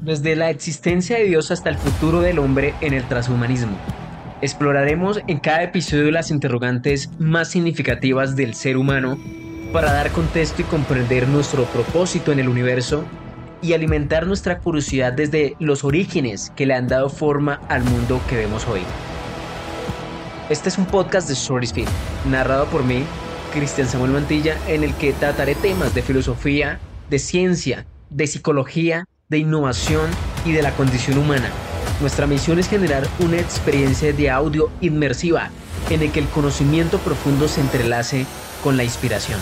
desde la existencia de Dios hasta el futuro del hombre en el transhumanismo. Exploraremos en cada episodio las interrogantes más significativas del ser humano para dar contexto y comprender nuestro propósito en el universo y alimentar nuestra curiosidad desde los orígenes que le han dado forma al mundo que vemos hoy. Este es un podcast de Stories narrado por mí, Cristian Samuel Mantilla, en el que trataré temas de filosofía, de ciencia, de psicología, de innovación y de la condición humana. Nuestra misión es generar una experiencia de audio inmersiva en el que el conocimiento profundo se entrelace con la inspiración.